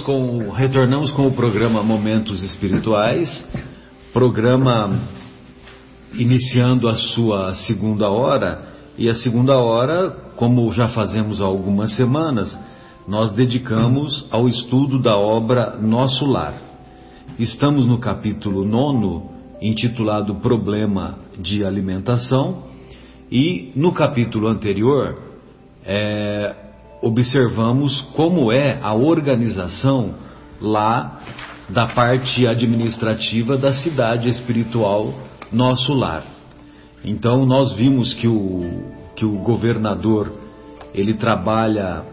com, retornamos com o programa Momentos Espirituais, programa iniciando a sua segunda hora, e a segunda hora, como já fazemos há algumas semanas, nós dedicamos ao estudo da obra Nosso Lar. Estamos no capítulo 9, intitulado Problema de Alimentação, e no capítulo anterior, é, observamos como é a organização lá da parte administrativa da cidade espiritual Nosso Lar. Então nós vimos que o, que o governador ele trabalha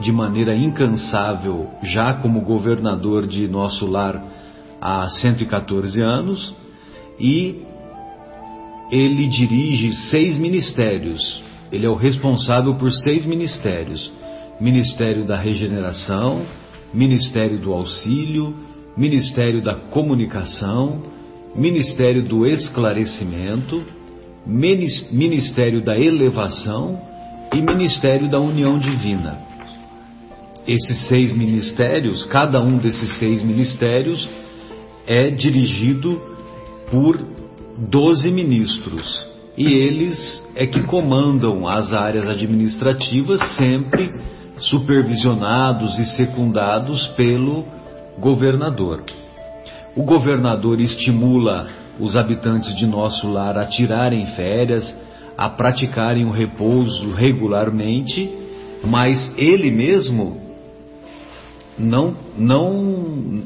de maneira incansável já como governador de Nosso Lar há 114 anos e ele dirige seis ministérios. Ele é o responsável por seis ministérios Ministério da Regeneração, Ministério do Auxílio, Ministério da Comunicação, Ministério do Esclarecimento, Ministério da Elevação e Ministério da União Divina. Esses seis ministérios, cada um desses seis ministérios é dirigido por doze ministros e eles é que comandam as áreas administrativas sempre supervisionados e secundados pelo governador. O governador estimula os habitantes de nosso lar a tirarem férias, a praticarem o repouso regularmente, mas ele mesmo não, não,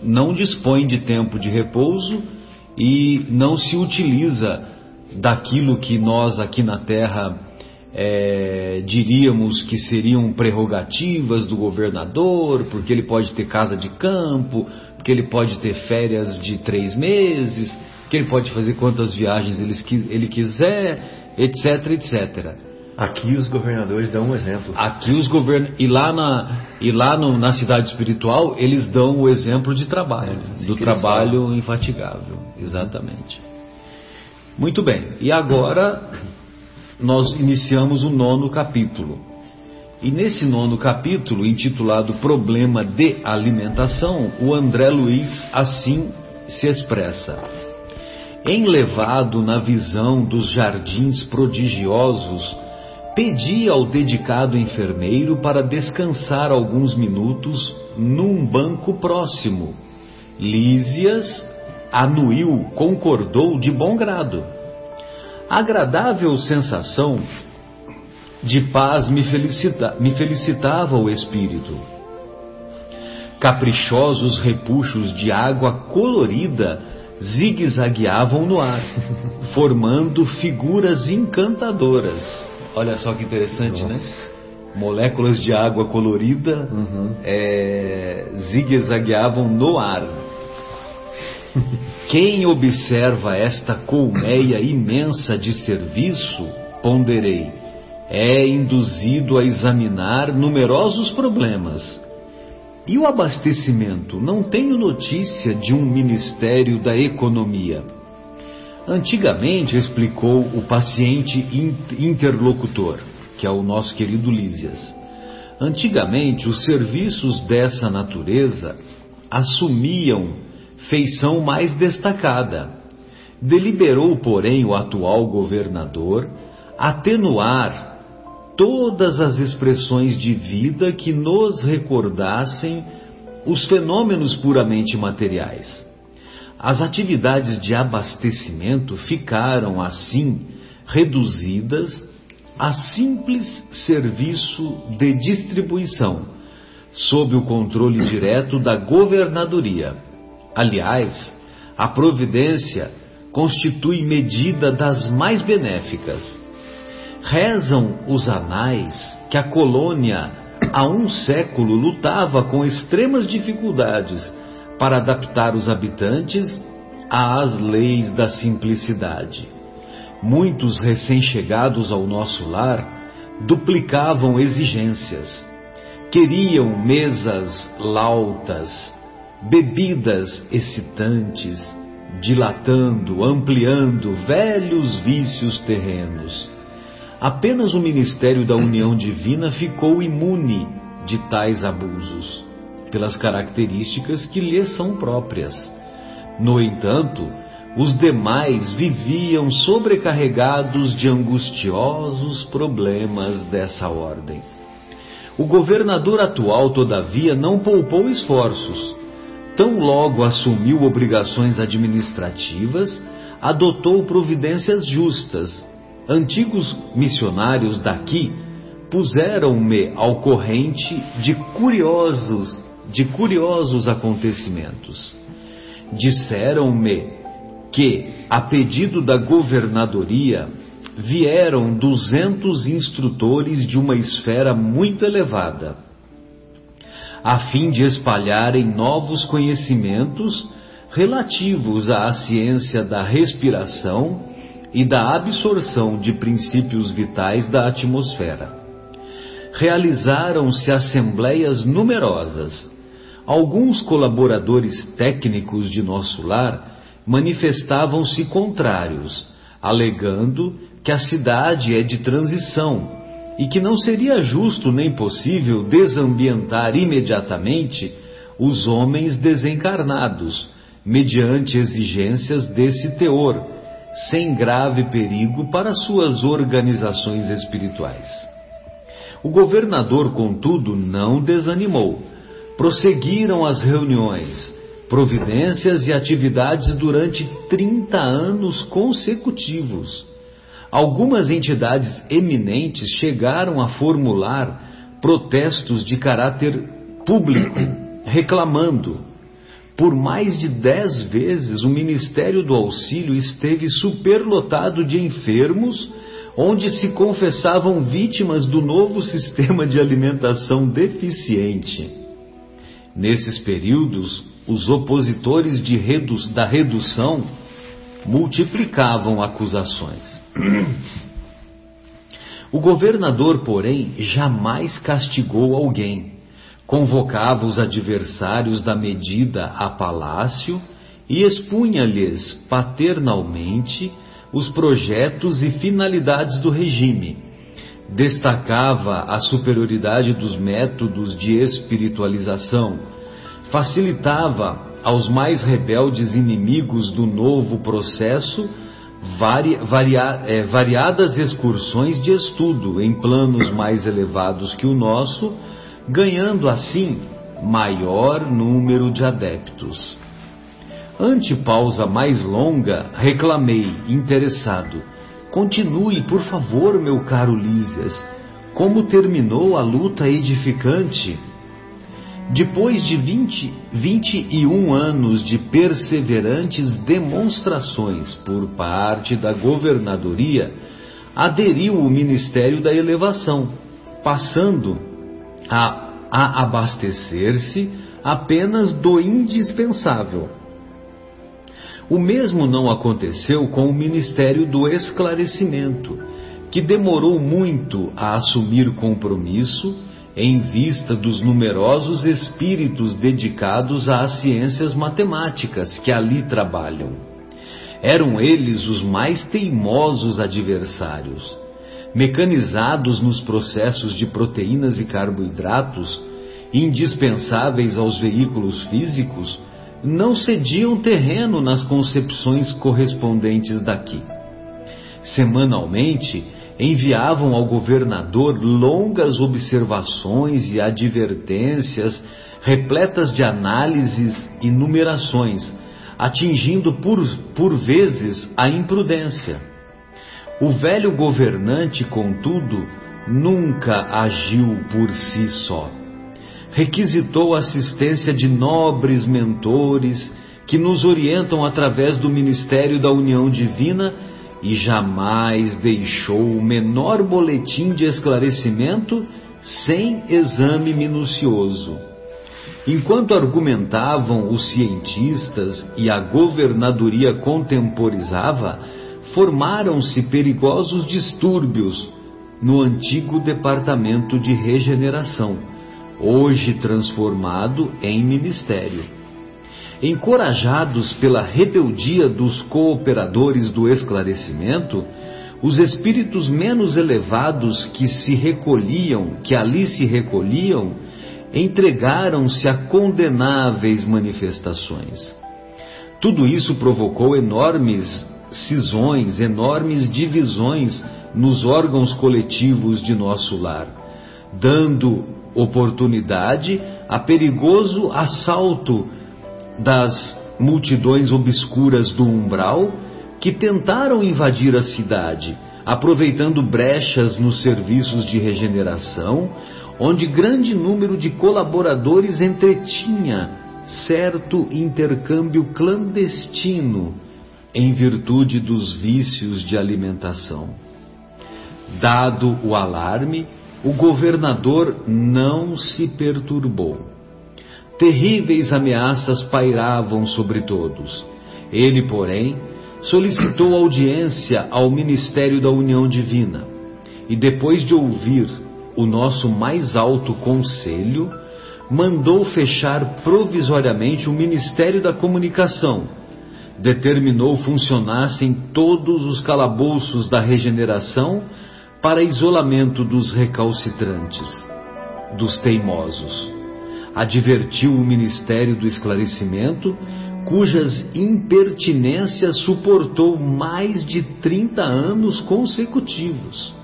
não dispõe de tempo de repouso e não se utiliza daquilo que nós aqui na Terra é, diríamos que seriam prerrogativas do governador, porque ele pode ter casa de campo, porque ele pode ter férias de três meses, que ele pode fazer quantas viagens ele, ele quiser, etc, etc. Aqui os governadores dão um exemplo. Aqui os govern... e lá na e lá no, na cidade espiritual eles dão o exemplo de trabalho, é, do trabalho infatigável, exatamente. Muito bem. E agora nós iniciamos o nono capítulo. E nesse nono capítulo, intitulado Problema de Alimentação, o André Luiz assim se expressa. Enlevado na visão dos jardins prodigiosos, pedi ao dedicado enfermeiro para descansar alguns minutos num banco próximo. Lísias anuiu, concordou de bom grado agradável sensação de paz me, felicita, me felicitava o espírito. Caprichosos repuxos de água colorida zigue-zagueavam no ar, formando figuras encantadoras. Olha só que interessante, né? Moléculas de água colorida uhum. é, zigue-zagueavam no ar. Quem observa esta colmeia imensa de serviço, ponderei, é induzido a examinar numerosos problemas. E o abastecimento? Não tenho notícia de um Ministério da Economia. Antigamente, explicou o paciente interlocutor, que é o nosso querido Lísias. Antigamente, os serviços dessa natureza assumiam feição mais destacada. Deliberou, porém, o atual governador atenuar todas as expressões de vida que nos recordassem os fenômenos puramente materiais. As atividades de abastecimento ficaram, assim, reduzidas a simples serviço de distribuição, sob o controle direto da governadoria Aliás, a providência constitui medida das mais benéficas. Rezam os anais que a colônia há um século lutava com extremas dificuldades para adaptar os habitantes às leis da simplicidade. Muitos recém-chegados ao nosso lar duplicavam exigências. Queriam mesas lautas, bebidas excitantes, dilatando, ampliando velhos vícios terrenos. Apenas o ministério da união divina ficou imune de tais abusos. pelas características que lhes são próprias. No entanto, os demais viviam sobrecarregados de angustiosos problemas dessa ordem. O governador atual, todavia, não poupou esforços. Tão logo assumiu obrigações administrativas, adotou providências justas. Antigos missionários daqui puseram-me ao corrente de curiosos, de curiosos acontecimentos. Disseram-me que, a pedido da governadoria, vieram duzentos instrutores de uma esfera muito elevada, a fim de espalharem novos conhecimentos relativos à ciência da respiração e da absorção de princípios vitais da atmosfera. Realizaram-se assembleias numerosas. Alguns colaboradores técnicos de nosso lar manifestavam-se contrários, alegando que a cidade é de transição e que não seria justo nem possível desambientar imediatamente os homens desencarnados, mediante exigências desse teor, sem grave perigo para suas organizações espirituais. O governador, contudo, não desanimou. Prosseguiram as reuniões, providências e atividades durante 30 anos consecutivos Algumas entidades eminentes chegaram a formular protestos de caráter público, reclamando. Por mais de dez vezes o Ministério do Auxílio esteve superlotado de enfermos, onde se confessavam vítimas do novo sistema de alimentação deficiente. Nesses períodos, os opositores redu da redução multiplicavam acusações. O governador, porém, jamais castigou alguém. Convocava os adversários da medida a palácio e expunha-lhes paternalmente os projetos e finalidades do regime. Destacava a superioridade dos métodos de espiritualização, facilitava aos mais rebeldes inimigos do novo processo vari, varia, é, variadas excursões de estudo em planos mais elevados que o nosso, ganhando assim maior número de adeptos. Ante pausa mais longa, reclamei, interessado: Continue, por favor, meu caro Lísias. Como terminou a luta edificante? Depois de 20, 21 anos de perseverantes demonstrações por parte da governadoria, aderiu o Ministério da Elevação, passando a, a abastecer-se apenas do indispensável. O mesmo não aconteceu com o Ministério do Esclarecimento, que demorou muito a assumir compromisso em vista dos numerosos espíritos dedicados às ciências matemáticas que ali trabalham. Eram eles os mais teimosos adversários. Mecanizados nos processos de proteínas e carboidratos, indispensáveis aos veículos físicos, não cediam terreno nas concepções correspondentes daqui. Semanalmente, enviavam ao governador longas observações e advertências repletas de análises e numerações, atingindo por, por vezes a imprudência. O velho governante, contudo, nunca agiu por si só. Requisitou assistência de nobres mentores que nos orientam através do ministério da união divina e jamais deixou o menor boletim de esclarecimento sem exame minucioso. Enquanto argumentavam os cientistas e a governadoria contemporizava, formaram-se perigosos distúrbios no antigo Departamento de Regeneração, hoje transformado em ministério. Encorajados pela rebeldia dos cooperadores do esclarecimento, os espíritos menos elevados que se recolhiam, que ali se recolhiam, entregaram-se a condenáveis manifestações. Tudo isso provocou enormes cisões, enormes divisões nos órgãos coletivos de nosso lar, dando oportunidade a perigoso assalto das multidões obscuras do umbral que tentaram invadir a cidade, aproveitando brechas nos serviços de regeneração, onde grande número de colaboradores entretinha certo intercâmbio clandestino em virtude dos vícios de alimentação. Dado o alarme, o governador não se perturbou. Terríveis ameaças pairavam sobre todos. Ele, porém, solicitou audiência ao Ministério da União Divina e, depois de ouvir o nosso mais alto conselho, mandou fechar provisoriamente o Ministério da Comunicação. Determinou funcionassem todos os calabouços da regeneração para isolamento dos recalcitrantes, dos teimosos. Advertiu o Ministério do Esclarecimento, cujas impertinências suportou mais de 30 anos consecutivos.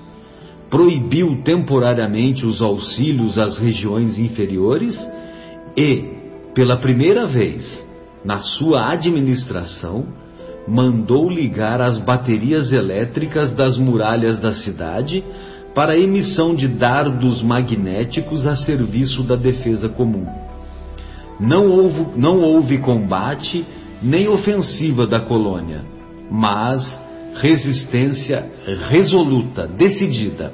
Proibiu temporariamente os auxílios às regiões inferiores e, pela primeira vez na sua administração, mandou ligar as baterias elétricas das muralhas da cidade para emissão de dardos magnéticos a serviço da defesa comum. Não houve, não houve combate nem ofensiva da colônia, mas resistência resoluta, decidida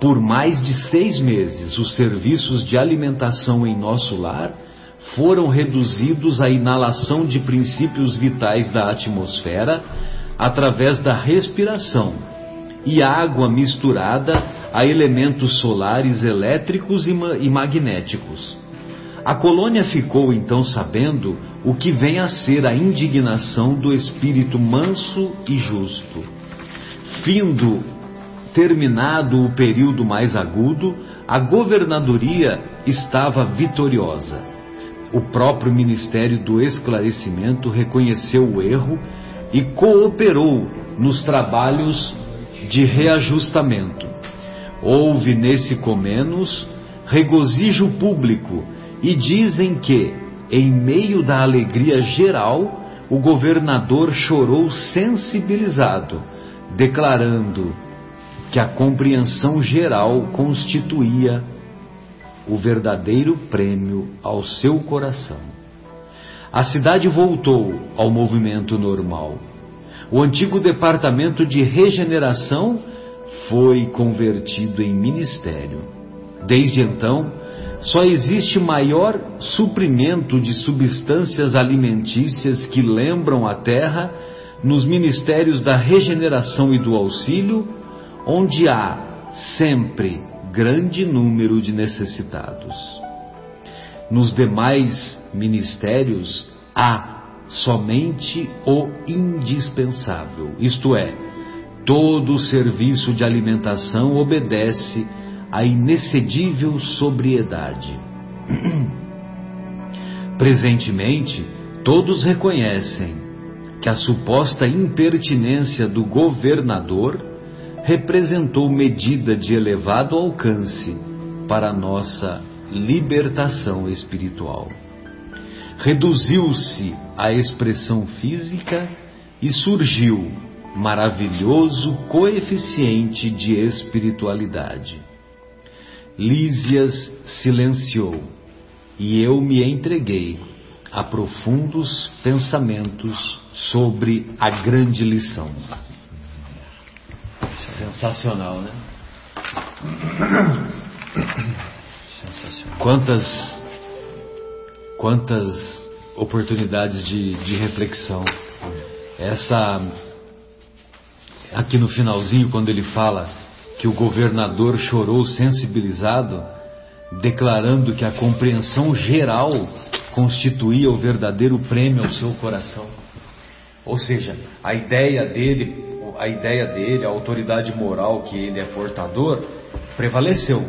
por mais de seis meses, os serviços de alimentação em nosso lar foram reduzidos à inalação de princípios vitais da atmosfera através da respiração e água misturada a elementos solares elétricos e, ma e magnéticos. A colônia ficou então sabendo o que vem a ser a indignação do espírito manso e justo. Findo terminado o período mais agudo, a governadoria estava vitoriosa. O próprio Ministério do Esclarecimento reconheceu o erro e cooperou nos trabalhos de reajustamento. Houve nesse comenos regozijo público e dizem que, em meio da alegria geral, o governador chorou sensibilizado, declarando que a compreensão geral constituía o verdadeiro prêmio ao seu coração. A cidade voltou ao movimento normal. O antigo departamento de regeneração foi convertido em ministério. Desde então, só existe maior suprimento de substâncias alimentícias que lembram a terra nos ministérios da regeneração e do auxílio onde há sempre grande número de necessitados. Nos demais ministérios há somente o indispensável, isto é, todo o serviço de alimentação obedece à inexcedível sobriedade. Presentemente, todos reconhecem que a suposta impertinência do governador representou medida de elevado alcance para nossa libertação espiritual. Reduziu-se a expressão física e surgiu maravilhoso coeficiente de espiritualidade. Lísias silenciou e eu me entreguei a profundos pensamentos sobre a grande lição. Sensacional, né? Sensacional. Quantas, quantas oportunidades de, de reflexão. Essa, aqui no finalzinho, quando ele fala que o governador chorou sensibilizado, declarando que a compreensão geral constituía o verdadeiro prêmio ao seu coração. Ou seja, a ideia dele a ideia dele, a autoridade moral que ele é portador, prevaleceu.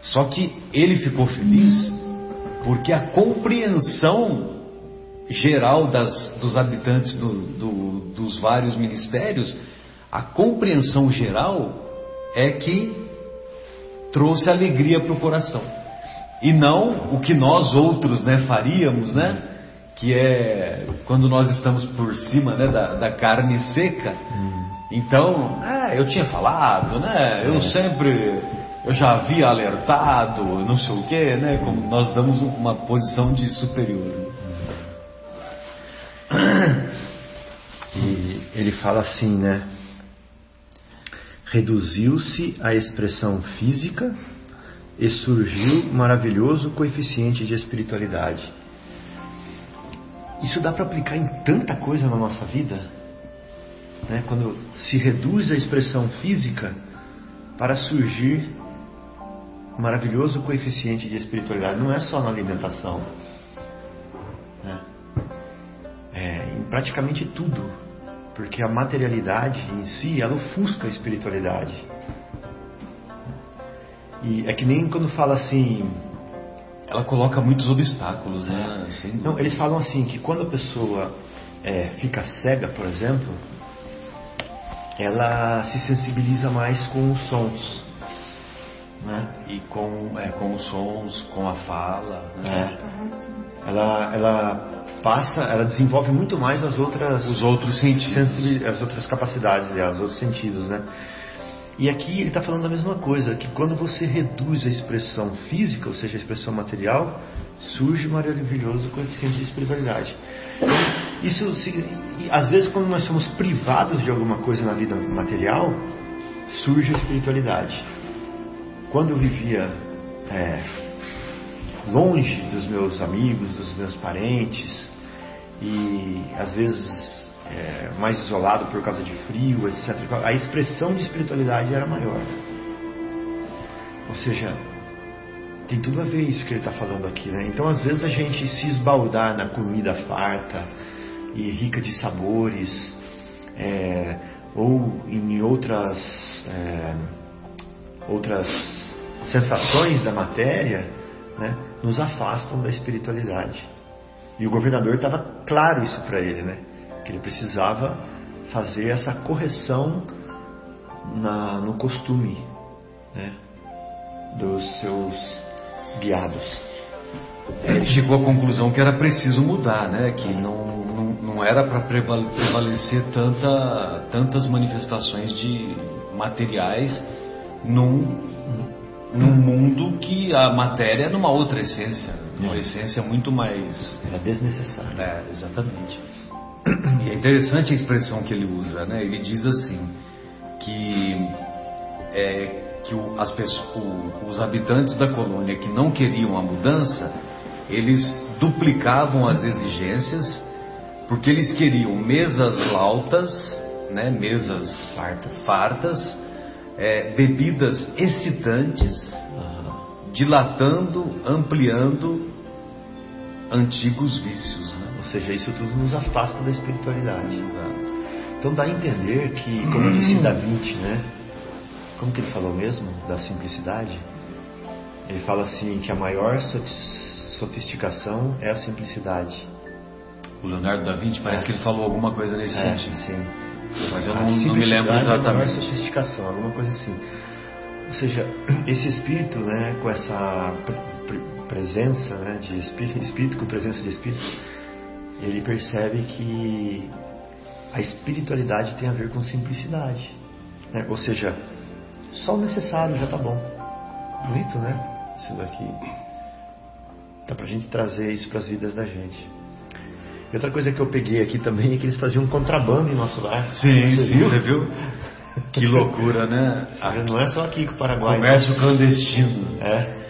Só que ele ficou feliz porque a compreensão geral das, dos habitantes do, do, dos vários ministérios, a compreensão geral é que trouxe alegria para o coração. E não o que nós outros né, faríamos, né? Que é quando nós estamos por cima né, da, da carne seca. Hum. Então, é, eu tinha falado, né? Eu é. sempre eu já havia alertado, não sei o que, né? Como nós damos uma posição de superior. E ele fala assim, né? Reduziu-se a expressão física e surgiu maravilhoso coeficiente de espiritualidade. Isso dá para aplicar em tanta coisa na nossa vida, né? Quando se reduz a expressão física para surgir maravilhoso coeficiente de espiritualidade. Não é só na alimentação, né? é em praticamente tudo, porque a materialidade em si ela ofusca a espiritualidade. E é que nem quando fala assim. Ela coloca muitos obstáculos, né? Assim, não, eles falam assim que quando a pessoa é, fica cega, por exemplo, ela se sensibiliza mais com os sons. Né? E com, é, com os sons, com a fala. Né? É. Ela, ela passa, ela desenvolve muito mais as outras os outros sentidos, as outras capacidades dela, os outros sentidos, né? E aqui ele está falando a mesma coisa, que quando você reduz a expressão física, ou seja, a expressão material, surge um maravilhoso coeficiente de espiritualidade. Isso, às vezes, quando nós somos privados de alguma coisa na vida material, surge a espiritualidade. Quando eu vivia é, longe dos meus amigos, dos meus parentes, e às vezes é, mais isolado por causa de frio, etc., a expressão de espiritualidade era maior. Ou seja, tem tudo a ver isso que ele está falando aqui, né? Então, às vezes a gente se esbaldar na comida farta e rica de sabores, é, ou em outras é, outras sensações da matéria, né, nos afastam da espiritualidade. E o governador estava claro isso para ele, né? Que ele precisava fazer essa correção na, no costume né, dos seus guiados. É, ele chegou à conclusão que era preciso mudar, né? Que não, não, não era para prevalecer tanta, tantas manifestações de materiais num, num mundo que a matéria é numa outra essência, numa é. essência muito mais. Era desnecessária. É, exatamente. E é interessante a expressão que ele usa, né? Ele diz assim que é, que o, as pessoas, o, os habitantes da colônia que não queriam a mudança, eles duplicavam as exigências porque eles queriam mesas lautas, né? Mesas fartas, fartas é, bebidas excitantes, dilatando, ampliando antigos vícios. Né? Ou seja, isso tudo nos afasta da espiritualidade. Exato. Então dá a entender que, como disse Da Vinci, né? Como que ele falou mesmo da simplicidade? Ele fala assim que a maior sofisticação é a simplicidade. O Leonardo da Vinci parece é. que ele falou alguma coisa nesse é, sentido. Sim. Mas eu não, não me lembro exatamente. É sofisticação, alguma coisa assim. Ou seja, esse espírito, né, com essa presença né, de espírito, espírito com presença de espírito, ele percebe que a espiritualidade tem a ver com simplicidade. Né? Ou seja, só o necessário já está bom. Bonito, né? Isso daqui. Dá pra gente trazer isso para as vidas da gente. E outra coisa que eu peguei aqui também é que eles faziam contrabando em nosso lar. Sim, você sim, viu? você viu? Que loucura, né? Não é só aqui com o Paraguai. Comércio clandestino. É.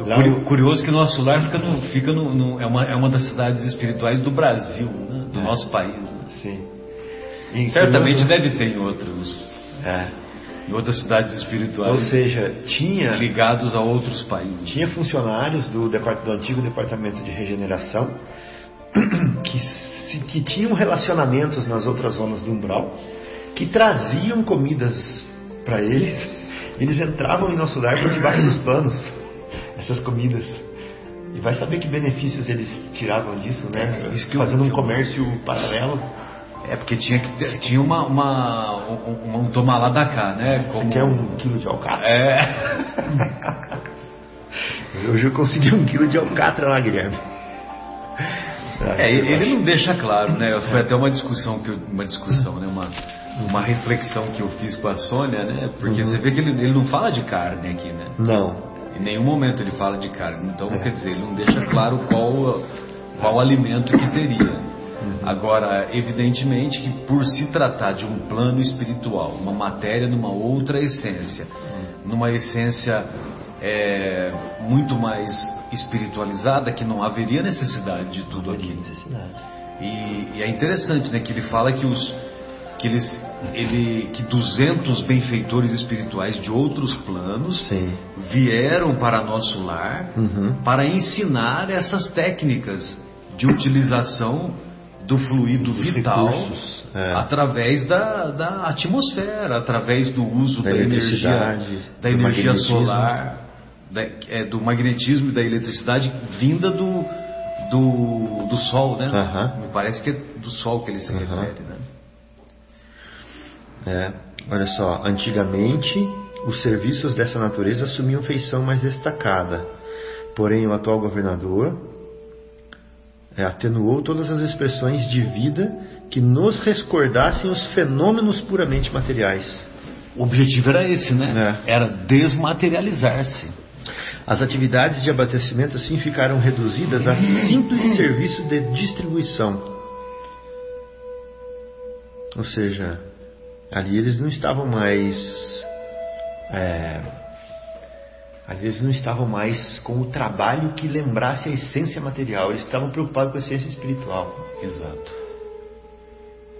O curioso é que nosso lar fica no, fica no, no, é, uma, é uma das cidades espirituais do Brasil, né? do é. nosso país. Né? Sim. Certamente deve ter em outros. É. Em outras cidades espirituais. Ou seja, tinha. Ligados a outros países. Tinha funcionários do, do antigo departamento de regeneração que, se, que tinham relacionamentos nas outras zonas do umbral, que traziam comidas para eles Eles entravam em nosso lar por debaixo dos panos, essas comidas. E vai saber que benefícios eles tiravam disso, né? É, isso que Fazendo eu- um comércio paralelo. É porque tinha que ter- tinha uma, uma um, um tomar lá da cá, né? Como Quer um quilo de alcatra? é Hoje eu consegui um quilo de alcatra lá, Guilherme. É, ele ele não deixa claro, né? Foi até uma discussão que eu- uma discussão, né? Uma uma reflexão que eu fiz com a Sônia, né? Porque Uhum. você vê que ele, ele não fala de carne aqui, né? Não. Em nenhum momento ele fala de carne. Então, quer dizer, ele não deixa claro qual qual alimento que teria. Agora, evidentemente que por se tratar de um plano espiritual, uma matéria numa outra essência, numa essência é, muito mais espiritualizada, que não haveria necessidade de tudo aquilo. E, e é interessante, né, que ele fala que os que eles ele que 200 benfeitores espirituais de outros planos Sim. vieram para nosso lar Uhum. para ensinar essas técnicas de utilização do fluido Dos vital recursos, é. através da, da atmosfera, através do uso Da da, energia, da energia solar, da- é, do magnetismo e da eletricidade vinda do, do, do sol, né? Aham. Me parece que é do sol que ele se Aham. refere, né? É, olha só, antigamente os serviços dessa natureza assumiam feição mais destacada, porém o atual governador é, atenuou todas as expressões de vida que nos recordassem os fenômenos puramente materiais. O objetivo era esse, né? É. Era desmaterializar-se. As atividades de abastecimento assim ficaram reduzidas a simples serviço de distribuição. Ou seja, ali eles não estavam mais. é, ali eles não estavam mais com o trabalho que lembrasse a essência material, eles estavam preocupados com a essência espiritual. Exato.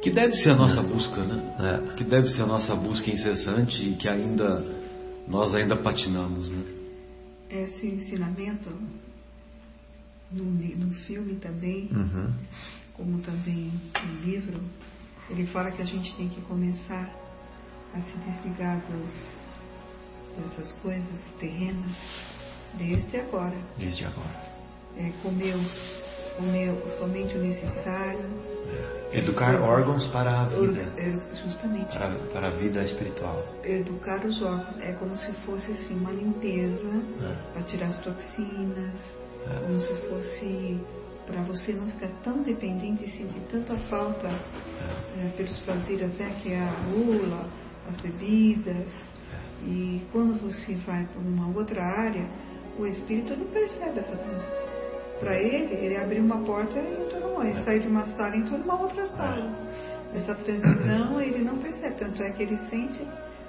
Que deve ser a nossa busca, né? É. Que deve ser a nossa busca incessante e que ainda nós ainda patinamos, né? Esse ensinamento, no, no filme também, Uhum. como também no livro, ele fala que a gente tem que começar a se desligar dos, dessas coisas terrenas desde agora. Desde agora. É, comer, os, comer somente o necessário. Educar órgãos para a vida, É, Justamente. para, para a vida espiritual. Educar os órgãos é como se fosse assim, uma limpeza É. para tirar as toxinas, É. como se fosse para você não ficar tão dependente e sentir tanta falta É. eh, pelos prazeres até que é a gula, as bebidas. E quando você vai para uma outra área, o espírito não percebe essa transição. Para ele, ele abriu uma porta e entrou numa, ele saiu de uma sala e entrou numa outra sala. Essa transição ele não percebe, tanto é que ele sente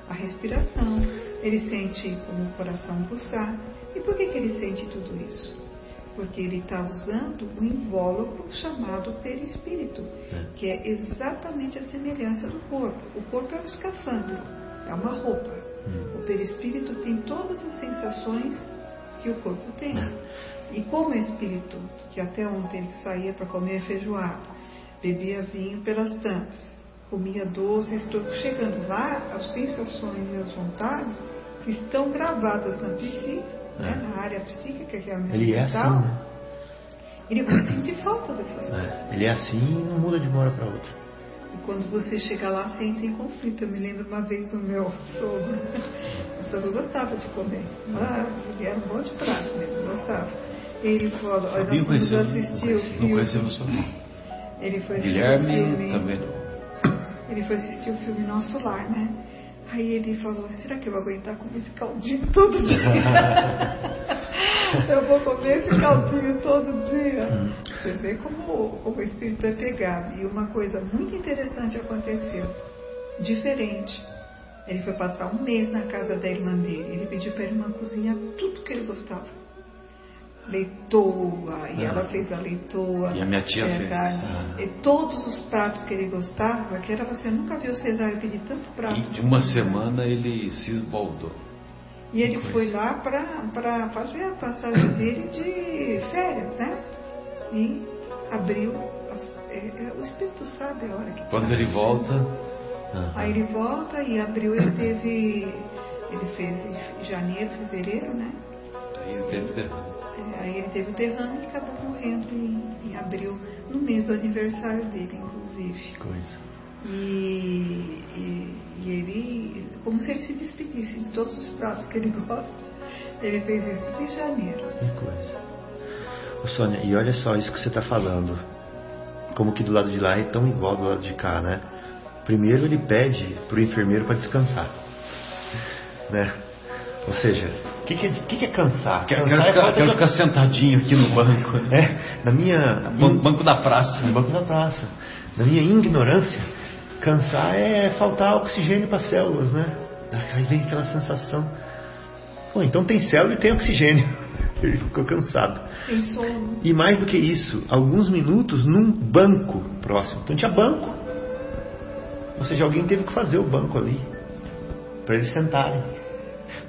a respiração, ele sente como o coração pulsar. E por que, que ele sente tudo isso? Porque ele está usando o invólucro chamado perispírito, que é exatamente a semelhança do corpo. O corpo é um escafandro, é uma roupa. O perispírito tem todas as sensações que o corpo tem. E como é espírito, que até ontem ele saía para comer feijoada, bebia vinho pelas tampas, comia doces, estou chegando lá, as sensações e as vontades que estão gravadas na psique, né, na área psíquica, que é a mente Ele é assim, né? ele vai sentir falta dessas coisas. É, Ele é assim e não muda de uma hora para outra. E quando você chega lá, você entra em conflito. Eu me lembro uma vez o meu sogro. O sogro gostava de comer. Ah, ele era um bom de prato mesmo, gostava. Ele falou, olha, nós fomos conhecer, assistir o não filme. conhecia meu sogro. Ele foi assistir o Guilherme filme. também não. Ele foi assistir o filme Nosso Lar, né? Aí ele falou, será que eu vou aguentar comer esse caldinho todo dia? eu vou comer esse caldinho todo dia. Você vê como, como o espírito é pegado. E uma coisa muito interessante aconteceu. Diferente. Ele foi passar um mês na casa da irmã dele. Ele pediu para a irmã cozinhar tudo que ele gostava. Leitoa, e ela fez a leitoa. E a minha tia fez. verdade. E todos os pratos que ele gostava, que era você nunca viu o Cesário pedir tanto prato. E de uma semana ele se esbaldou. E ele foi lá para fazer a passagem dele de férias, né? E abriu. as- é, é, o Espírito sabe a hora que Quando ele volta, Aí ele volta e abriu, ele teve Ele fez em janeiro, fevereiro, né? Aí ele teve derrame. Aí ele teve o derrame e acabou morrendo em, em abril, no mês do aniversário dele, inclusive. Coisa. E, e, e ele, como se ele se despedisse de todos os pratos que ele gosta, ele fez isso tudo em janeiro. Que coisa. Ô Sônia, e olha só isso que você está falando. Como que do lado de lá é tão igual do lado de cá, né? Primeiro ele pede pro enfermeiro para descansar. Né? Ou seja, o que, que, é- que, que é cansar? Quero, cansar quero é ficar, quero de- ficar sentadinho aqui no banco. É, na minha. Ban- Banco da praça. No banco da praça. Na minha ignorância, cansar é faltar oxigênio para as células, né? Aí vem aquela sensação. Pô, então tem célula e tem oxigênio. Ele ficou cansado. E mais do que isso, alguns minutos num banco próximo. Então tinha banco. Ou seja, alguém teve que fazer o banco ali. Para eles sentarem.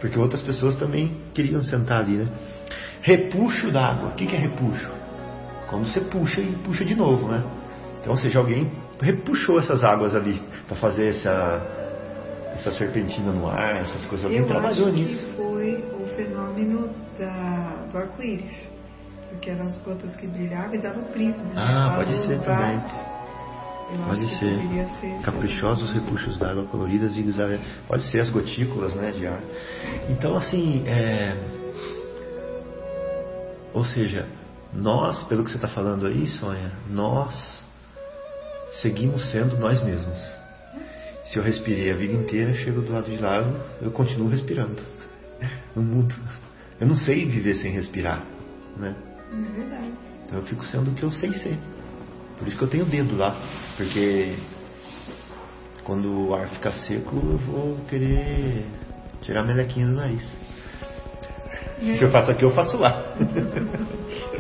Porque outras pessoas também queriam sentar ali, né? Repuxo d'água. O que é repuxo? Quando você puxa e puxa de novo, né? Então, ou seja, alguém repuxou essas águas ali para fazer essa, essa serpentina no ar, essas coisas. Alguém Eu trabalhou acho nisso. que foi o fenômeno da, do arco-íris. Porque eram as gotas que brilhavam e davam prisma. né? Ah, pode ser também. Eu Pode ser. ser. Caprichosos repuxos d'água coloridas e desagradáveis. Pode ser as gotículas né, de ar. Então, assim, é... ou seja, nós, pelo que você está falando aí, Sonha, nós seguimos sendo nós mesmos. Se eu respirei a vida inteira, chego do lado de lá, eu- eu continuo respirando. Não mudo. Eu não sei viver sem respirar, né? É verdade. Então eu fico sendo o que eu sei ser. Por isso que eu tenho o dedo lá. Porque quando o ar ficar seco, eu vou querer tirar a melequinha do nariz. O que eu faço aqui, eu faço lá.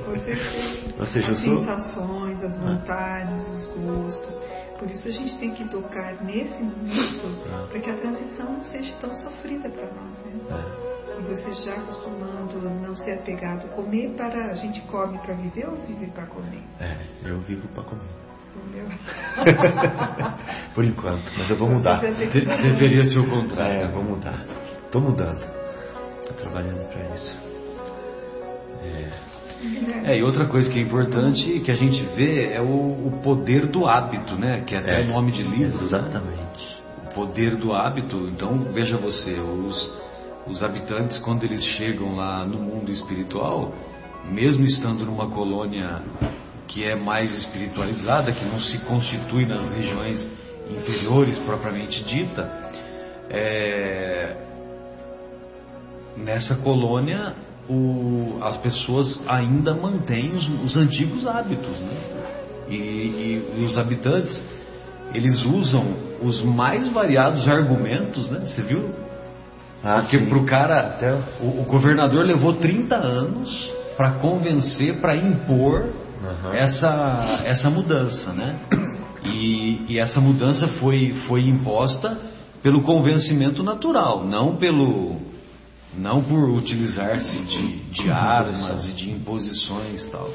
Com certeza. Ou seja, as sou- sensações, as vontades, os gostos. Por isso a gente tem que tocar nesse momento Ah. para que a transição não seja tão sofrida para nós, né? É, você já acostumando a não ser apegado, comer para a gente come para viver ou vive para comer? é, eu vivo pra comer. Por enquanto, mas eu vou mudar. De- deveria ser o contrário. É, vou mudar. Tô mudando. Tô trabalhando pra isso. É, e outra coisa que é importante que a gente vê é o, o poder do hábito, né? Que é até o nome de livro. né? Exatamente. O poder do hábito. Então, veja você, os, os habitantes, quando eles chegam lá no mundo espiritual, mesmo estando numa colônia que é mais espiritualizada, que não se constitui nas regiões inferiores propriamente dita, é, nessa colônia o- as pessoas ainda mantêm os, os antigos hábitos, né? E, e os habitantes eles usam os mais variados argumentos, né? Você viu? Ah, Porque sim. pro cara, o- o, governador levou 30 anos para convencer, para impor Aham. essa, essa mudança, né? E, e essa mudança foi, foi imposta pelo convencimento natural, não pelo não por utilizar-se de, de armas e de imposições e tal.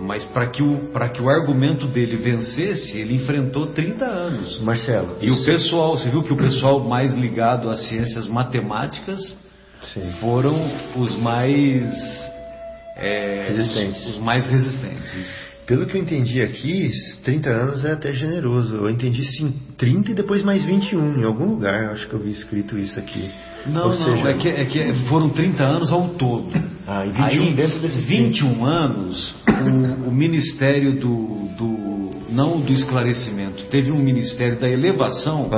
Mas para que, o, que o argumento dele vencesse, ele enfrentou 30 anos. Marcelo, E o isso- pessoal, você viu que o pessoal mais ligado às ciências matemáticas Sim. foram os mais é, Resistentes. Os, os mais resistentes. isso. Pelo que eu entendi aqui, 30 anos é até generoso. Eu entendi sim, 30 e depois mais 21. Em algum lugar, acho que eu vi escrito isso aqui. Não, Ou não, seja, é, que, é que foram 30 anos ao todo. Ah, e 21 dentro desses 21 anos, o, o Ministério do, do. Não do esclarecimento, teve um Ministério da Elevação.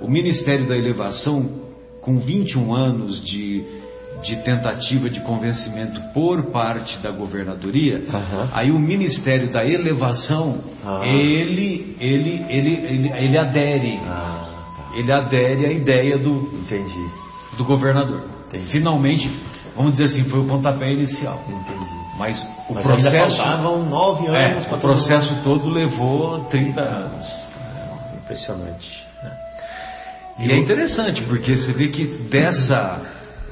O Ministério da Elevação, com 21 anos de, de tentativa de convencimento por parte da governadoria, aí o Ministério da Elevação, Ah. ele, ele, ele, ele, ele adere. Ah, tá. Ele adere à ideia do, Entendi. do governador. Entendi. Finalmente, vamos dizer assim, foi o pontapé inicial. Entendi. Mas o Mas processo. faltavam 9 É, anos para o processo todo levou 30 anos. Impressionante. né? E é interessante, porque você vê que dessa,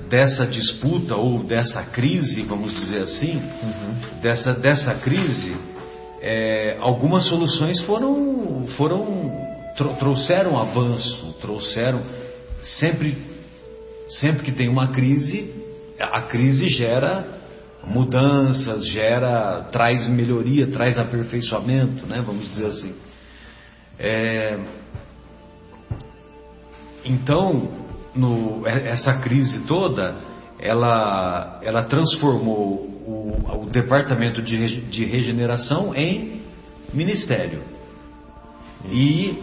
dessa disputa ou dessa crise, vamos dizer assim, Uhum. dessa, dessa crise, é, algumas soluções foram, foram tro- trouxeram avanço, trouxeram sempre Sempre que tem uma crise, a crise gera mudanças, gera, traz melhoria, traz aperfeiçoamento, né? Vamos dizer assim. É, então, no, essa crise toda, ela, ela transformou o, o departamento de, de regeneração em ministério. E,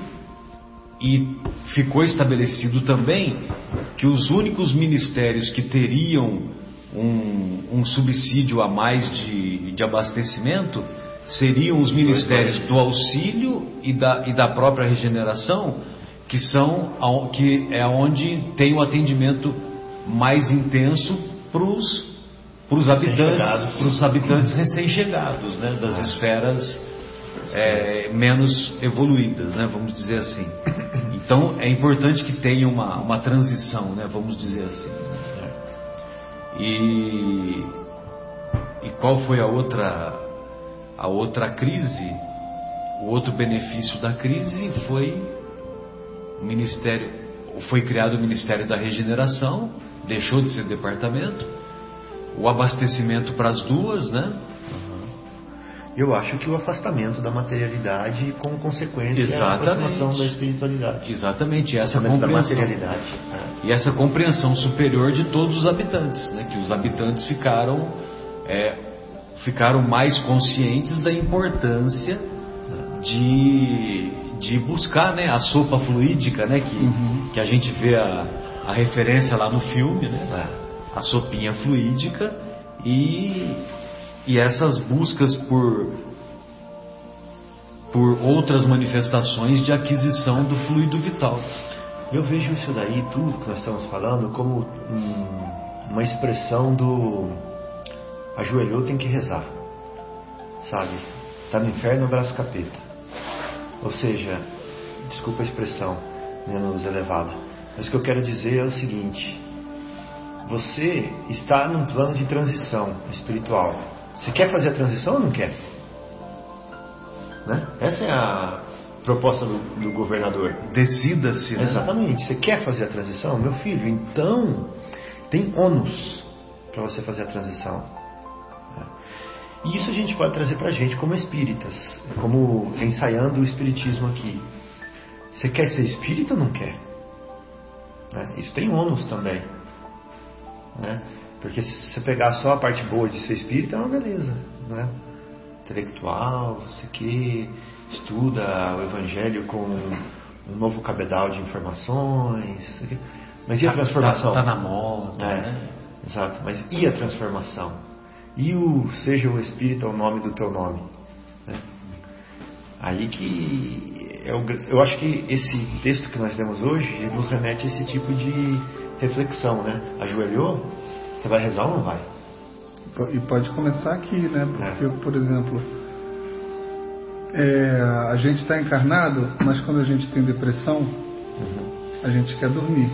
e ficou estabelecido também que os únicos ministérios que teriam um, um subsídio a mais de, de abastecimento seriam os ministérios do auxílio e da, e da própria regeneração, que são que é onde tem o atendimento mais intenso para os habitantes, para os habitantes recém-chegados, né, das esferas é, menos evoluídas, né, vamos dizer assim. Então é importante que tenha uma, uma transição, né, vamos dizer assim. E, e qual foi a outra, a outra crise? O outro benefício da crise foi o ministério, foi criado o Ministério da Regeneração, deixou de ser departamento, o abastecimento para as duas, né? Eu acho que o afastamento da materialidade como consequência Exatamente. a aproximação da espiritualidade. Exatamente, essa compreensão. Da materialidade. É. E essa compreensão superior de todos os habitantes, né? que os habitantes ficaram, é, ficaram mais conscientes da importância de, de buscar né, a sopa fluídica, né, que, uhum. que a gente vê a, a referência lá no filme, né, é. a sopinha fluídica e e essas buscas por por outras manifestações de aquisição do fluido vital. Eu vejo isso daí, tudo que nós estamos falando, como um, uma expressão do ajoelhou tem que rezar, sabe? Tá no inferno, abraço capeta. Ou seja, desculpa a expressão menos elevada, mas o que eu quero dizer é o seguinte: você está num plano de transição espiritual. Você quer fazer a transição ou não quer? Né? Essa é a proposta do, do governador. Decida-se. Né? Exatamente. Você quer fazer a transição? Meu filho, então tem ônus para você fazer a transição. E isso a gente pode trazer para a gente como espíritas, como ensaiando o espiritismo aqui. Você quer ser espírita ou não quer? Né? Isso tem ônus também. Né? Porque se você pegar só a parte boa de ser espírita, é uma beleza, né? Intelectual, você que estuda o evangelho com um novo cabedal de informações. Mas e a tá, transformação? Está tá na moda, é, né? Exato, mas e a transformação? E o seja o espírito o nome do teu nome? Né? Aí que eu, é eu acho que esse texto que nós lemos hoje nos remete a esse tipo de reflexão, né? Ajoelhou, você vai rezar ou não vai? E pode começar aqui, né? Porque, é. por exemplo, é, a gente está encarnado, mas quando a gente tem depressão, uhum. a gente quer dormir.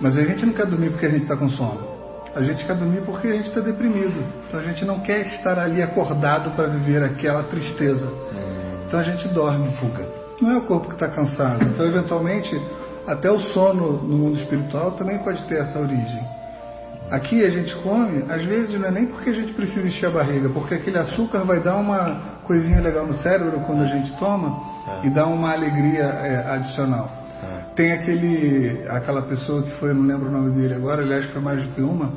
Mas a gente não quer dormir porque a gente está com sono. A gente quer dormir porque a gente está deprimido. Então a gente não quer estar ali acordado para viver aquela tristeza. Uhum. Então a gente dorme. Fuga. Não é o corpo que está cansado. Então, eventualmente, até o sono no mundo espiritual também pode ter essa origem. Aqui a gente come, às vezes não é nem porque a gente precisa encher a barriga, porque aquele açúcar vai dar uma coisinha legal no cérebro quando a gente toma é. e dá uma alegria é, adicional. É. Tem aquele, aquela pessoa que foi, não lembro o nome dele agora, aliás foi mais do que uma,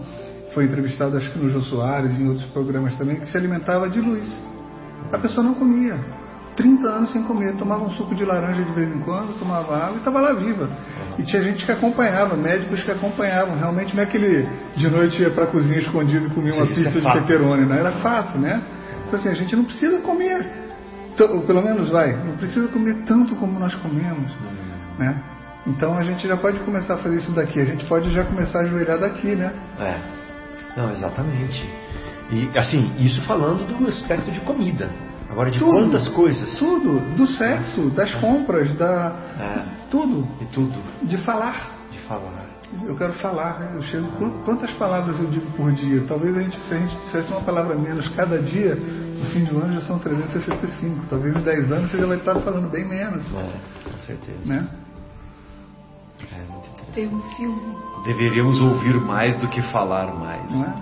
foi entrevistado acho que no Jô Soares e em outros programas também, que se alimentava de luz. A pessoa não comia. 30 anos sem comer, tomava um suco de laranja de vez em quando, tomava água e estava lá viva. E tinha gente que acompanhava, médicos que acompanhavam. Realmente não é que ele de noite ia para a cozinha escondido e comia uma pizza é de pepperoni, não era fato, né? Então assim, a gente não precisa comer, pelo menos vai, não precisa comer tanto como nós comemos, né? Então a gente já pode começar a fazer isso daqui, a gente pode já começar a ajoelhar daqui, né? É, não, exatamente. E assim, isso falando do aspecto de comida. Agora, de tudo, quantas coisas? Tudo. Do sexo, das compras, da. É. Tudo. De tudo. De falar. De falar. Eu quero falar. Eu chego. Quantas palavras eu digo por dia? Talvez a gente, se a gente dissesse uma palavra menos cada dia, no fim do ano já são 365. Talvez em 10 anos você já vai estar falando bem menos. É, com certeza. Né? É muito interessante. tem um filme. Deveríamos ouvir mais do que falar mais. Não é?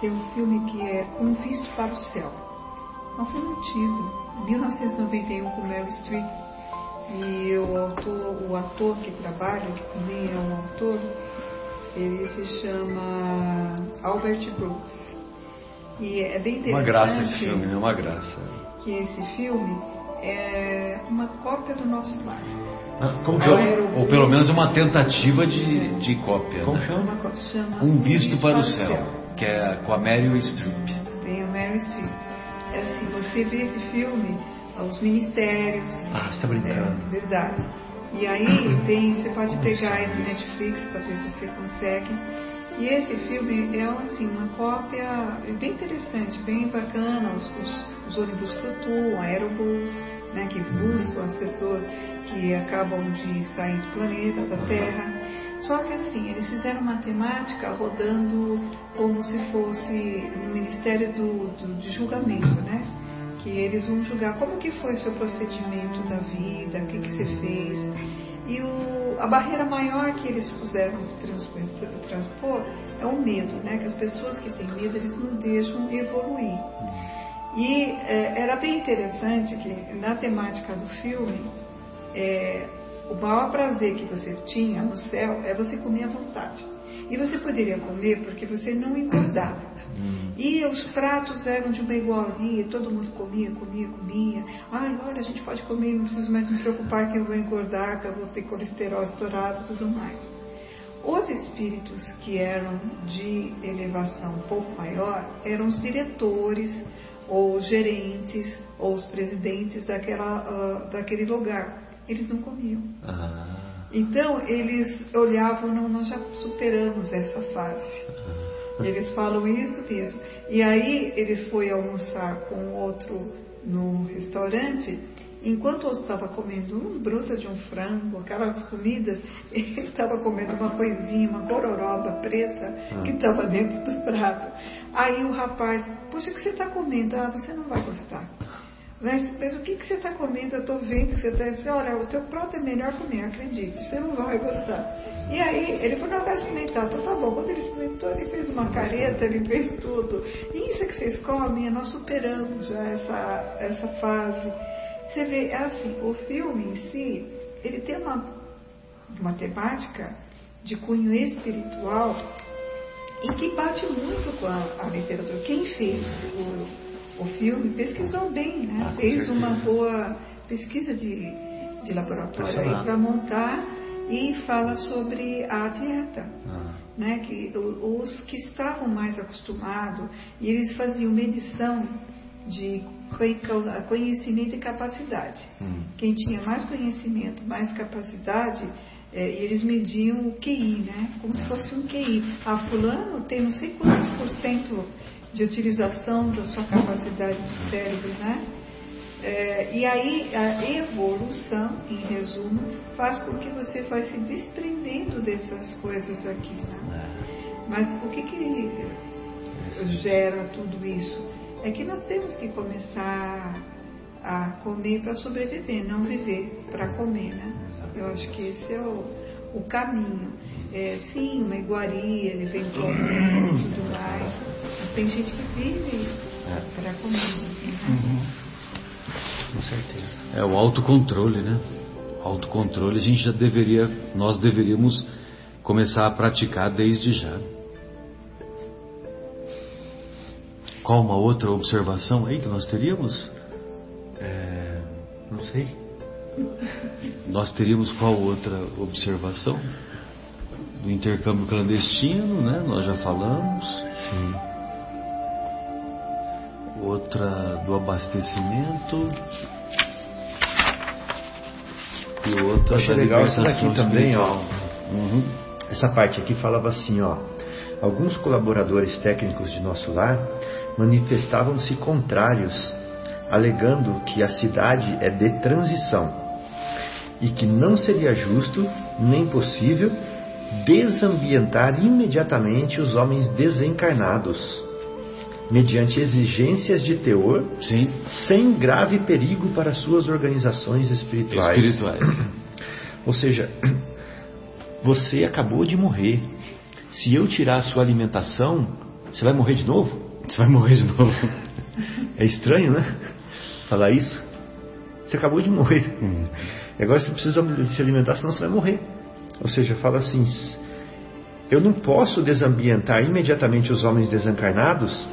Tem um filme que é Um Visto para o Céu. É um filme antigo, 1991 com Meryl Streep. E o autor, o ator que trabalha, que também é um autor, ele se chama Albert Brooks. E é bem interessante. Uma graça esse filme, né? Uma graça. Que esse filme é uma cópia do nosso lar. Ah, Como chama? Ou pelo menos Visto. uma tentativa de, de cópia. Como né? chama? Chama Um visto para o céu, que é com a Meryl Streep. Tem a Mary Streep. É assim, você vê esse filme, os ministérios. Ah, você tá brincando. É, verdade. E aí tem, você pode pegar aí no Netflix para ver se você consegue. E esse filme é assim, uma cópia é bem interessante, bem bacana. Os, os, os ônibus flutuam, aerobus, né, que buscam as pessoas que acabam de sair do planeta, da Terra. Só que assim, eles fizeram uma temática rodando como se fosse no Ministério do, do- de Julgamento, né? Que eles vão julgar como que foi o seu procedimento da vida, o que, que você fez. E o, a barreira maior que eles puseram transpor, transpor é o medo, né? Que as pessoas que têm medo, eles não deixam evoluir. E é, era bem interessante que na temática do filme, é, o maior prazer que você tinha no céu é você comer à vontade. E você poderia comer porque você não engordava. E os pratos eram de uma iguaria, todo mundo comia, comia, comia. Ai, olha, a gente pode comer, não preciso mais me preocupar que eu vou engordar, que eu vou ter colesterol estourado e tudo mais. Os espíritos que eram de elevação um pouco maior eram os diretores, ou os gerentes, ou os presidentes daquela, ah, daquele lugar. Eles não comiam. Ah, Então eles olhavam, não, nós já superamos essa fase. Eles falam isso mesmo. E aí ele foi almoçar com outro no restaurante. Enquanto eu estava comendo uma bruta de um frango, aquelas comidas, ele estava comendo uma coisinha, uma gororoba preta que estava dentro do prato. Aí o rapaz, poxa, o que você está comendo? Ah, você não vai gostar. Mas, mas o que, que você está comendo? Eu estou vendo que você está olha, o teu prato é melhor meu, acredite, você não vai gostar. E aí ele falou, não, vai experimentar. Então tá bom, quando ele experimentou, ele fez uma careta, ele fez tudo. E isso que vocês comem, nós superamos já essa, essa fase. Você vê, é assim, o filme em si, ele tem uma, uma temática de cunho espiritual e que bate muito com a, a literatura. Quem fez o, o filme pesquisou bem, né? Ah, fez certeza. uma boa pesquisa de, de laboratório para montar e fala sobre a dieta. ah, Né, que os que estavam mais acostumados, e eles faziam medição de conhe- conhecimento e capacidade. hum. Quem tinha mais conhecimento, mais capacidade, eh, eles mediam o QI, né? Como se fosse um QI. Ah, fulano tem não sei quantos por cento de utilização da sua capacidade do cérebro, né? Eh, e aí a evolução, em resumo, faz com que você vai se desprendendo dessas coisas aqui, né? Mas o que que gera tudo isso? É que nós temos que começar a comer para sobreviver, não viver para comer, né? Eu acho que esse é o, o caminho. É, sim, uma iguaria, eventualmente, tudo tem gente que vive para comer, assim, né? Com certeza. É o autocontrole, né? O autocontrole a gente já deveria, nós deveríamos começar a praticar desde já. Qual uma outra observação aí que nós teríamos? É, não sei. Nós teríamos qual outra observação? Do intercâmbio clandestino, né? Nós já falamos. Sim. Outra do abastecimento. E outra Eu achei legal libertação daqui também, ó. Uhum. Essa parte aqui falava assim, ó. Alguns colaboradores técnicos de nosso lar manifestavam-se contrários, alegando que a cidade é de transição e que não seria justo nem possível desambientar imediatamente os homens desencarnados, mediante exigências de teor, Sim, sem grave perigo para suas organizações espirituais. espirituais. Ou seja, você acabou de morrer. Se eu tirar a sua alimentação, você vai morrer de novo? Você vai morrer de novo. É estranho, né? Falar isso. Você acabou de morrer. Hum. E agora você precisa se alimentar, senão você vai morrer. Ou seja, fala assim: eu não posso desambientar imediatamente os homens desencarnados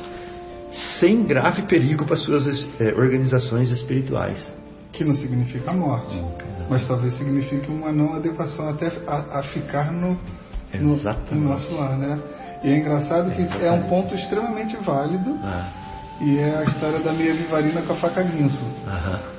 sem grave perigo para suas é, organizações espirituais. Que não significa morte, hum, mas talvez signifique uma não adequação até a, a ficar no, no, no, nosso lar, né? E é engraçado que Exatamente. é um ponto extremamente válido. Ah e é a história da meia vivarina com a faca guinso.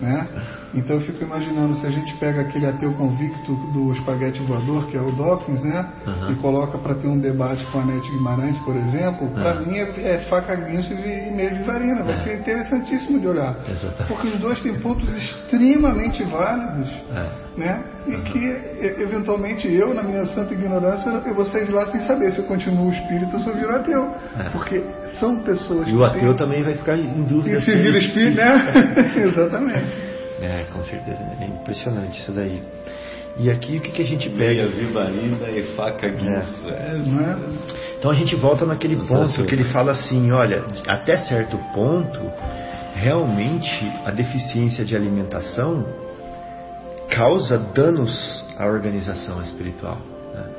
Né? Então eu fico imaginando se a gente pega aquele ateu convicto do espaguete voador, que é o Dawkins, né? E coloca para ter um debate com a Nete Guimarães, por exemplo, para mim é, é, faca guinso e meia vivarina. Vai ser interessantíssimo de olhar. Exatamente. Porque os dois têm pontos extremamente válidos, é. Né? E que eventualmente eu, na minha santa ignorância, eu vou sair de lá sem saber se eu continuo espírito ou se eu viro ateu. É. Porque são pessoas e o ateu têm... também vai ficar em dúvida. E se vira espírito, né? Exatamente. É, com certeza. Né? É impressionante isso daí. E aqui o que, que a gente pega? Vivarina e faca guinso. É. É, então a gente volta naquele ponto que ele fala assim, olha, até certo ponto, realmente a deficiência de alimentação causa danos à organização espiritual. Né?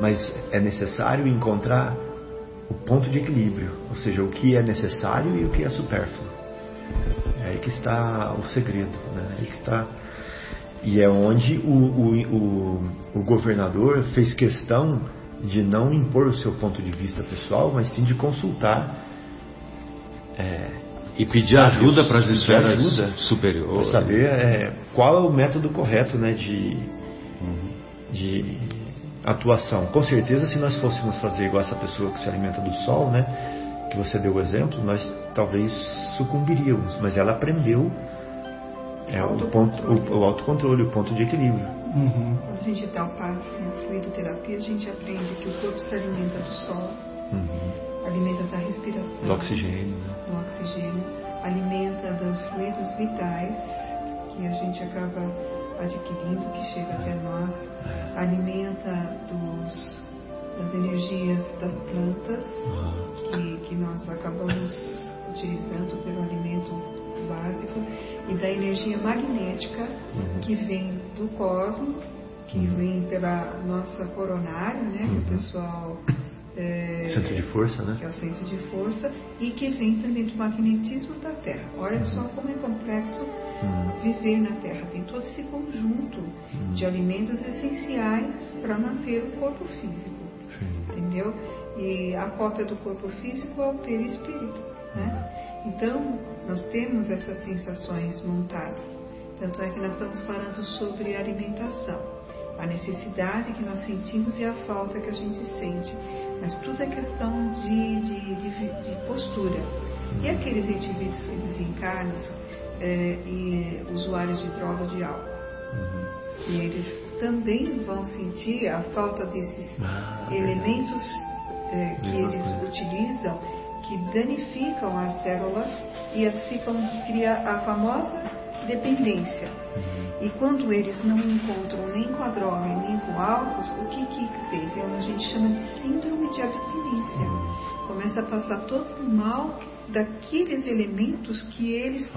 Mas é necessário encontrar o ponto de equilíbrio, ou seja, o que é necessário e o que é supérfluo. É aí que está o segredo, né? É aí que está e é onde o, o, o, o governador fez questão de não impor o seu ponto de vista pessoal, mas sim de consultar é, e pedir ajuda para as esferas ajuda superiores. Para saber é, qual é o método correto né, de, uhum. de atuação. Com certeza, se nós fôssemos fazer igual essa pessoa que se alimenta do sol, né, que você deu o exemplo, nós talvez sucumbiríamos, mas ela aprendeu é, o, ponto, o, o autocontrole, o ponto de equilíbrio. Uhum. Quando a gente dá o passe em fluidoterapia, a gente aprende que o corpo se alimenta do sol, uhum. alimenta da respiração, do oxigênio, né? Do oxigênio, alimenta dos fluidos vitais que a gente acaba adquirindo, que chega até nós, alimenta dos, das energias das plantas que, que nós acabamos utilizando pelo alimento básico e da energia magnética uhum. que vem do cosmo, que uhum. vem pela nossa coronária, né, que o uhum. pessoal é, centro de força, né? Que é o centro de força e que vem também do magnetismo da Terra. Olha uhum. só como é complexo uhum. viver na Terra. Tem todo esse conjunto uhum. de alimentos essenciais para manter o corpo físico. Sim. Entendeu? E a cópia do corpo físico é o perispírito. Né? Uhum. Então, nós temos essas sensações montadas. Tanto é que nós estamos falando sobre alimentação a necessidade que nós sentimos e a falta que a gente sente. Mas tudo é questão de, de, de, de postura. E aqueles indivíduos que desencarnam é, e usuários de droga de álcool? Uhum. E eles também vão sentir a falta desses ah, elementos é, que eles coisa. utilizam que danificam as células e as ficam cria a famosa dependência. Uhum. E quando eles não encontram nem com a droga nem com álcool, o que que tem? Então, a gente chama de síndrome de abstinência. Uhum. Começa a passar todo o mal daqueles elementos que eles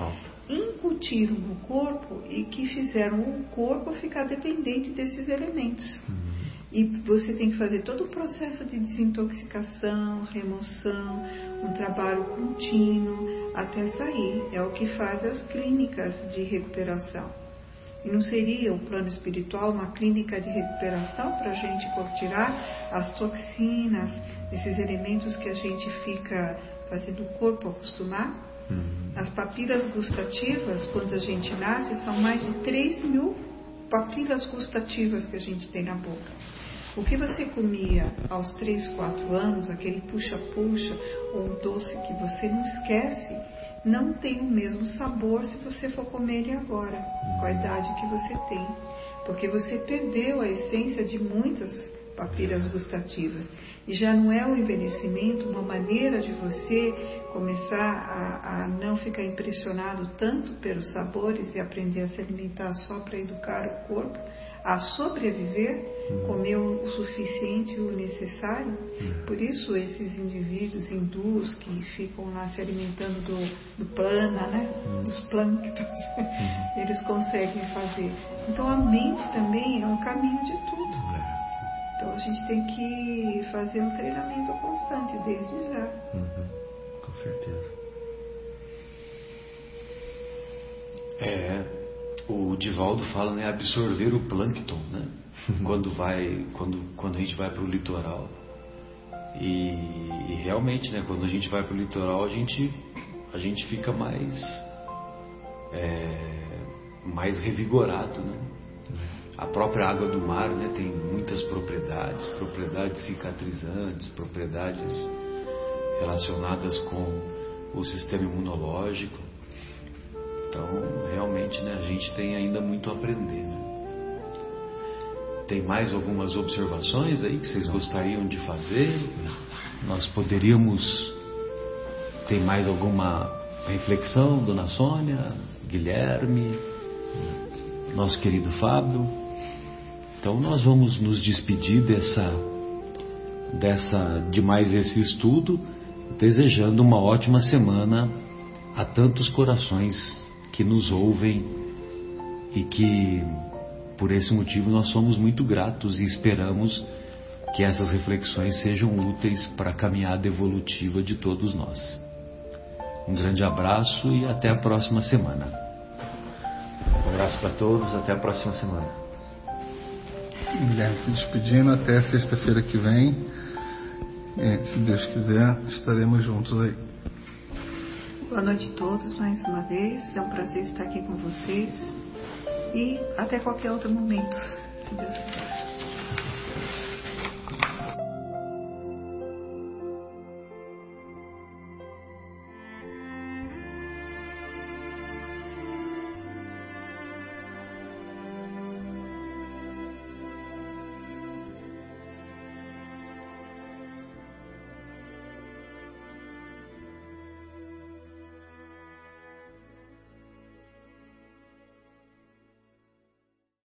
incutiram no corpo e que fizeram o corpo ficar dependente desses elementos. E você tem que fazer todo o processo de desintoxicação, remoção, um trabalho contínuo até sair. É o que faz as clínicas de recuperação. E não seria o plano espiritual uma clínica de recuperação para a gente tirar as toxinas, esses elementos que a gente fica fazendo o corpo acostumar? Uhum. As papilas gustativas, quando a gente nasce, são mais de 3 mil papilas gustativas que a gente tem na boca. O que você comia aos 3, 4 anos, aquele puxa-puxa ou doce que você não esquece, não tem o mesmo sabor se você for comer ele agora, com a idade que você tem. Porque você perdeu a essência de muitas papilas gustativas. E já não é o envelhecimento uma maneira de você começar a, a não ficar impressionado tanto pelos sabores e aprender a se alimentar só para educar o corpo, a sobreviver, uhum. comeu o suficiente e o necessário. Uhum. Por isso esses indivíduos hindus que ficam lá se alimentando do, do plana, né? Uhum. dos plânctons, uhum. eles conseguem fazer. Então a mente também é um caminho de tudo. É. Então a gente tem que fazer um treinamento constante desde já. Uhum. Com certeza. É, o Divaldo fala, né, absorver o plâncton, né? quando vai, quando, quando a gente vai para o litoral. E, e, realmente, né, quando a gente vai para o litoral, a gente, a gente fica mais, é, mais revigorado, né? A própria água do mar, né, tem muitas propriedades, propriedades cicatrizantes, propriedades relacionadas com o sistema imunológico. Então, realmente, né, a gente tem ainda muito a aprender. Né? Tem mais algumas observações aí que vocês gostariam de fazer? Nós poderíamos. Tem mais alguma reflexão, dona Sônia, Guilherme, nosso querido Fábio? Então nós vamos nos despedir dessa, dessa de mais esse estudo, desejando uma ótima semana a tantos corações que nos ouvem e que, por esse motivo, nós somos muito gratos e esperamos que essas reflexões sejam úteis para a caminhada evolutiva de todos nós. Um grande abraço e até a próxima semana. Um abraço para todos, até a próxima semana. Guilherme se despedindo, até sexta-feira que vem. E, se Deus quiser, estaremos juntos aí. Boa noite a todos mais uma vez. É um prazer estar aqui com vocês. E até qualquer outro momento, se Deus quiser.